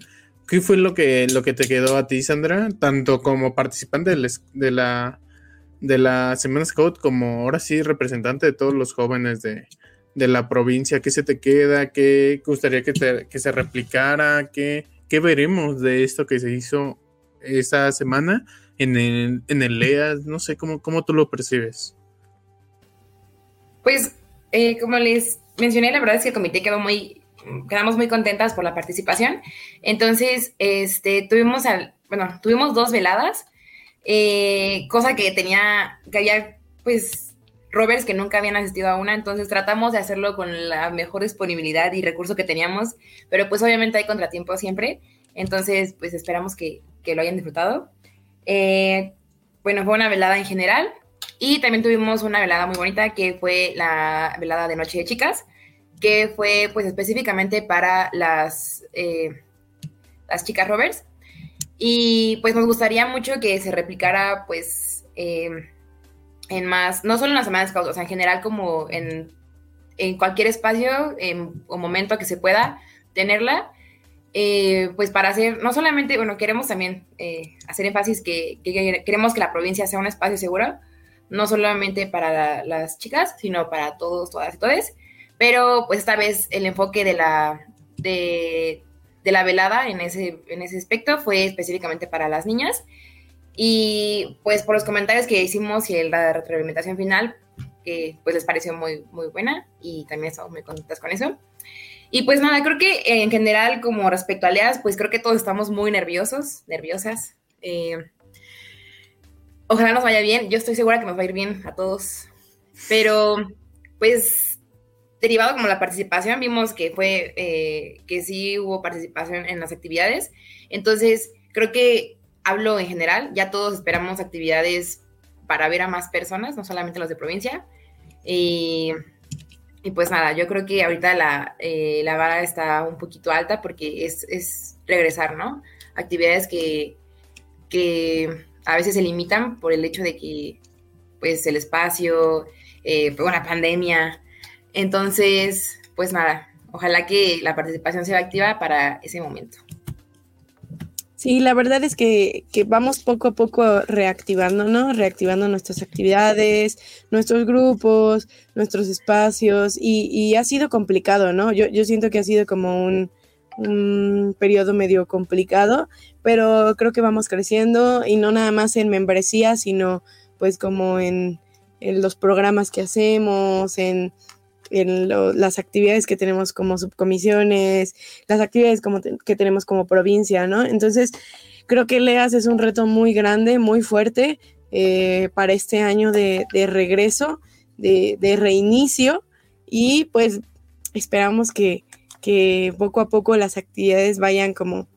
¿Qué fue lo que, lo que te quedó a ti, Sandra? Tanto como participante de, la, de la Semana Scout como ahora sí representante de todos los jóvenes de, de la provincia? ¿Qué se te queda? ¿Qué gustaría que, te, que se replicara? ¿Qué, ¿Qué veremos de esto que se hizo esa semana en el, en el LEAS? No sé, ¿cómo, cómo tú lo percibes? Pues, eh, como les mencioné, la verdad es que el comité quedó muy, quedamos muy contentas por la participación. Entonces, este, tuvimos, bueno, tuvimos dos veladas, eh, cosa que tenía, que había, pues, rovers que nunca habían asistido a una, entonces tratamos de hacerlo con la mejor disponibilidad y recurso que teníamos, pero pues obviamente hay contratiempos siempre, entonces pues esperamos que, que lo hayan disfrutado. Eh, bueno, fue una velada en general y también tuvimos una velada muy bonita que fue la velada de Noche de Chicas, que fue pues específicamente para las, eh, las chicas rovers. Y pues nos gustaría mucho que se replicara pues eh, en más, no solo en las semanas sea, en general como en, en cualquier espacio o momento que se pueda tenerla. Eh, pues para hacer, no solamente, bueno, queremos también hacer énfasis que, que, queremos que la provincia sea un espacio seguro, no solamente para las chicas, sino para todos, todas y todos. Pero pues esta vez el enfoque de la, de, la velada en ese, en ese aspecto fue específicamente para las niñas. Y pues por los comentarios que hicimos y la retroalimentación final, que pues les pareció muy, muy buena y también estamos muy contentas con eso. Y pues nada, creo que en general como respecto a Leas, pues creo que todos estamos muy nerviosos, nerviosas. Eh, ojalá nos vaya bien, yo estoy segura que nos va a ir bien a todos. Pero pues derivado como la participación, vimos que fue, eh, que sí hubo participación en las actividades. Entonces, creo que hablo en general, ya todos esperamos actividades para ver a más personas, no solamente los de provincia. Y, pues nada, yo creo que ahorita la, eh, la vara está un poquito alta porque es, es regresar, ¿no? Actividades que, que a veces se limitan por el hecho de que, pues, el espacio, eh, fue una pandemia, entonces, pues nada, ojalá que la participación sea activa para ese momento. Sí, la verdad es que, vamos poco a poco reactivando, ¿no? Reactivando nuestras actividades, nuestros grupos, nuestros espacios y, ha sido complicado, ¿no? Yo, yo, siento que ha sido como un, periodo medio complicado, pero creo que vamos creciendo y no nada más en membresía, sino pues como en, en los programas que hacemos, en en las actividades que tenemos como subcomisiones, las actividades como que tenemos como provincia, ¿no? Entonces, creo que LEAS es un reto muy grande, muy fuerte eh, para este año de, regreso, de, de, reinicio y pues esperamos que, que poco a poco las actividades vayan como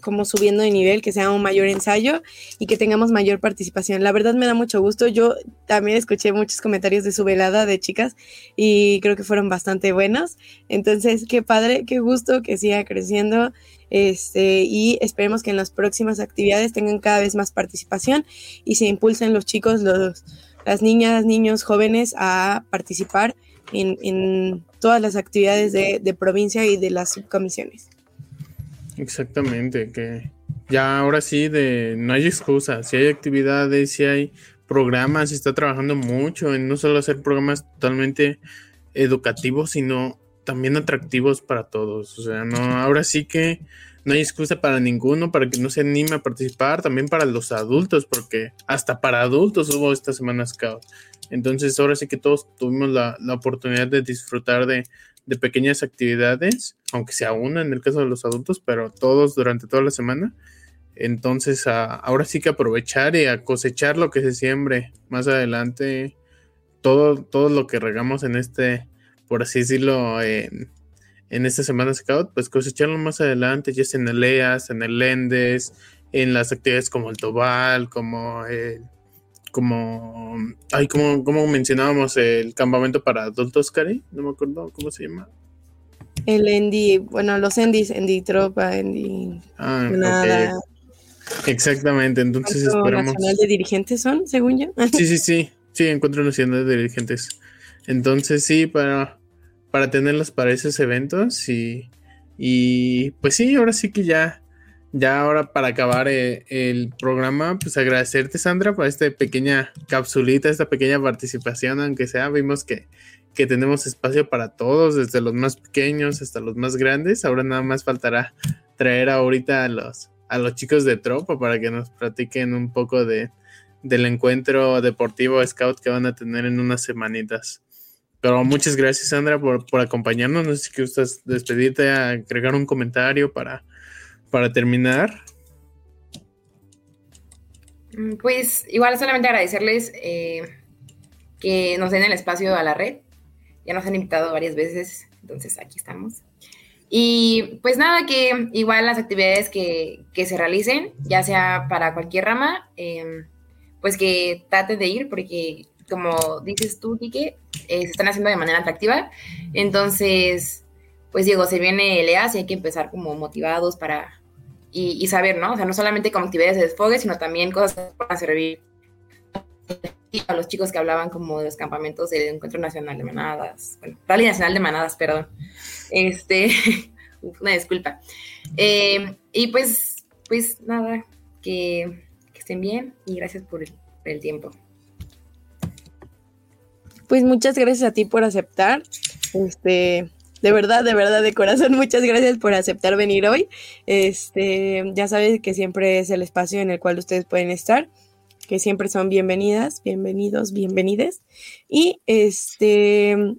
como subiendo de nivel, que sea un mayor ensayo y que tengamos mayor participación. La verdad me da mucho gusto. Yo también escuché muchos comentarios de su velada de chicas y creo que fueron bastante buenos. Entonces, qué padre, qué gusto que siga creciendo. Este, y esperemos que en las próximas actividades tengan cada vez más participación y se impulsen los chicos, los, las niñas, niños, jóvenes a participar en, todas las actividades de provincia y de las subcomisiones. Exactamente, que ya ahora sí de no hay excusa, si hay actividades, si hay programas, se está trabajando mucho en no solo hacer programas totalmente educativos, sino también atractivos para todos. O sea, no, ahora sí que no hay excusa para ninguno para que no se anime a participar, también para los adultos, porque hasta para adultos hubo esta semana Scout. Entonces ahora sí que todos tuvimos la, la oportunidad de disfrutar de, de pequeñas actividades, aunque sea una en el caso de los adultos, pero todos durante toda la semana. Entonces, ahora sí que aprovechar y a cosechar lo que se siembre más adelante, todo, todo lo que regamos en este, por así decirlo, en, esta semana Scout, pues cosecharlo más adelante, ya sea en el EAS, en el Lendes, en las actividades como el Tobal, como el como, ay, como, como mencionábamos el campamento para adultos, Cari, no me acuerdo cómo se llama. El Endy, bueno, los Endis, Endy Tropa, Endy. Ah, nada. Exactamente, entonces esperamos. nacional de dirigentes son, según yo? sí, sí, sí, sí, encuentro nacional de dirigentes. Entonces, sí, para, para tenerlos para esos eventos y, y pues sí, ahora sí que ya ya ahora para acabar eh, el programa, pues agradecerte Sandra por esta pequeña capsulita, esta pequeña participación, aunque sea, vimos que, que tenemos espacio para todos, desde los más pequeños hasta los más grandes. Ahora nada más faltará traer ahorita a los, a los chicos de tropa para que nos platiquen un poco de, del encuentro deportivo Scout que van a tener en unas semanitas. Pero muchas gracias, Sandra, por, por acompañarnos. No sé si quieres despedirte, agregar un comentario para, para terminar. Mm, pues igual solamente agradecerles eh, que nos den el espacio a la red. Ya nos han invitado varias veces, entonces aquí estamos. Y pues nada, que igual las actividades que, que se realicen, ya sea para cualquier rama, eh, pues que traten de ir, porque como dices tú, Kike, eh, se están haciendo de manera atractiva. Entonces, pues Diego, se viene el EAS y hay que empezar como motivados para, y, saber, ¿no? O sea, no solamente como actividades de desfogue, sino también cosas para servir a los chicos que hablaban como de los campamentos del Encuentro Nacional de Manadas, bueno, Rally Nacional de Manadas, perdón. Este, una disculpa. Eh, y pues, pues nada, que, estén bien y gracias por el tiempo. Pues muchas gracias a ti por aceptar. Este, de verdad, de verdad, de corazón, muchas gracias por aceptar venir hoy. Este, ya sabes que siempre es el espacio en el cual ustedes pueden estar, que siempre son bienvenidas, bienvenidos, bienvenides. Y este,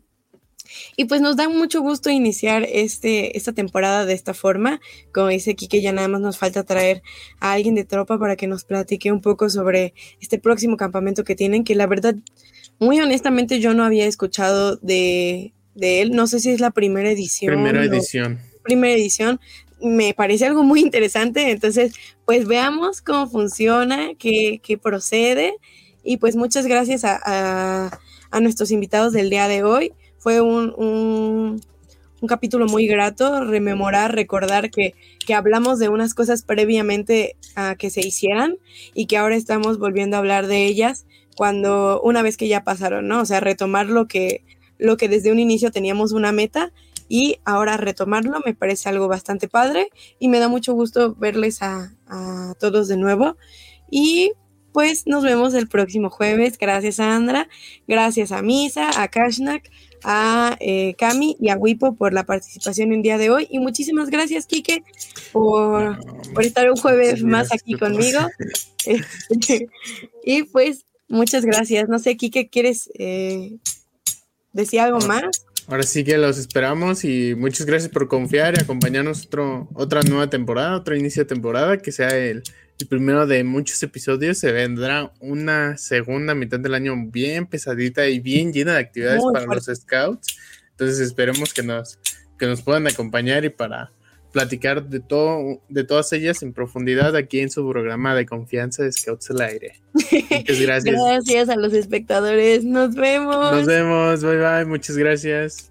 y pues nos da mucho gusto iniciar este, esta temporada de esta forma. Como dice Kike, ya nada más nos falta traer a alguien de tropa para que nos platique un poco sobre este próximo campamento que tienen, que la verdad muy honestamente yo no había escuchado de, él. No sé si es la primera edición. Primera edición. Primera edición. Me parece algo muy interesante. Entonces, pues veamos cómo funciona, qué, procede. Y pues muchas gracias a, nuestros invitados del día de hoy. Fue un, un, capítulo muy grato, rememorar, recordar que, que, hablamos de unas cosas previamente a que se hicieran y que ahora estamos volviendo a hablar de ellas cuando una vez que ya pasaron, ¿no? O sea, retomar lo que, lo que desde un inicio teníamos una meta y ahora retomarlo me parece algo bastante padre y me da mucho gusto verles a, todos de nuevo. Y pues nos vemos el próximo jueves. Gracias a Andra, gracias a Misa, a Kashnak, a eh, Cami y a Wipo por la participación el día de hoy. Y muchísimas gracias, Kike, por, por estar un jueves más aquí conmigo. y pues Muchas gracias. No sé, Kike, ¿quieres eh, decir algo más? Ahora sí que los esperamos y muchas gracias por confiar y acompañarnos otro, otra nueva temporada, otro inicio de temporada, que sea el, primero de muchos episodios. Se vendrá una segunda mitad del año bien pesadita y bien llena de actividades para los scouts. Entonces esperemos que nos, que nos puedan acompañar y para platicar de todo, de todas ellas en profundidad aquí en su programa de confianza de Scouts al Aire. Muchas gracias. gracias a los espectadores. Nos vemos. Nos vemos. Bye bye. Muchas gracias.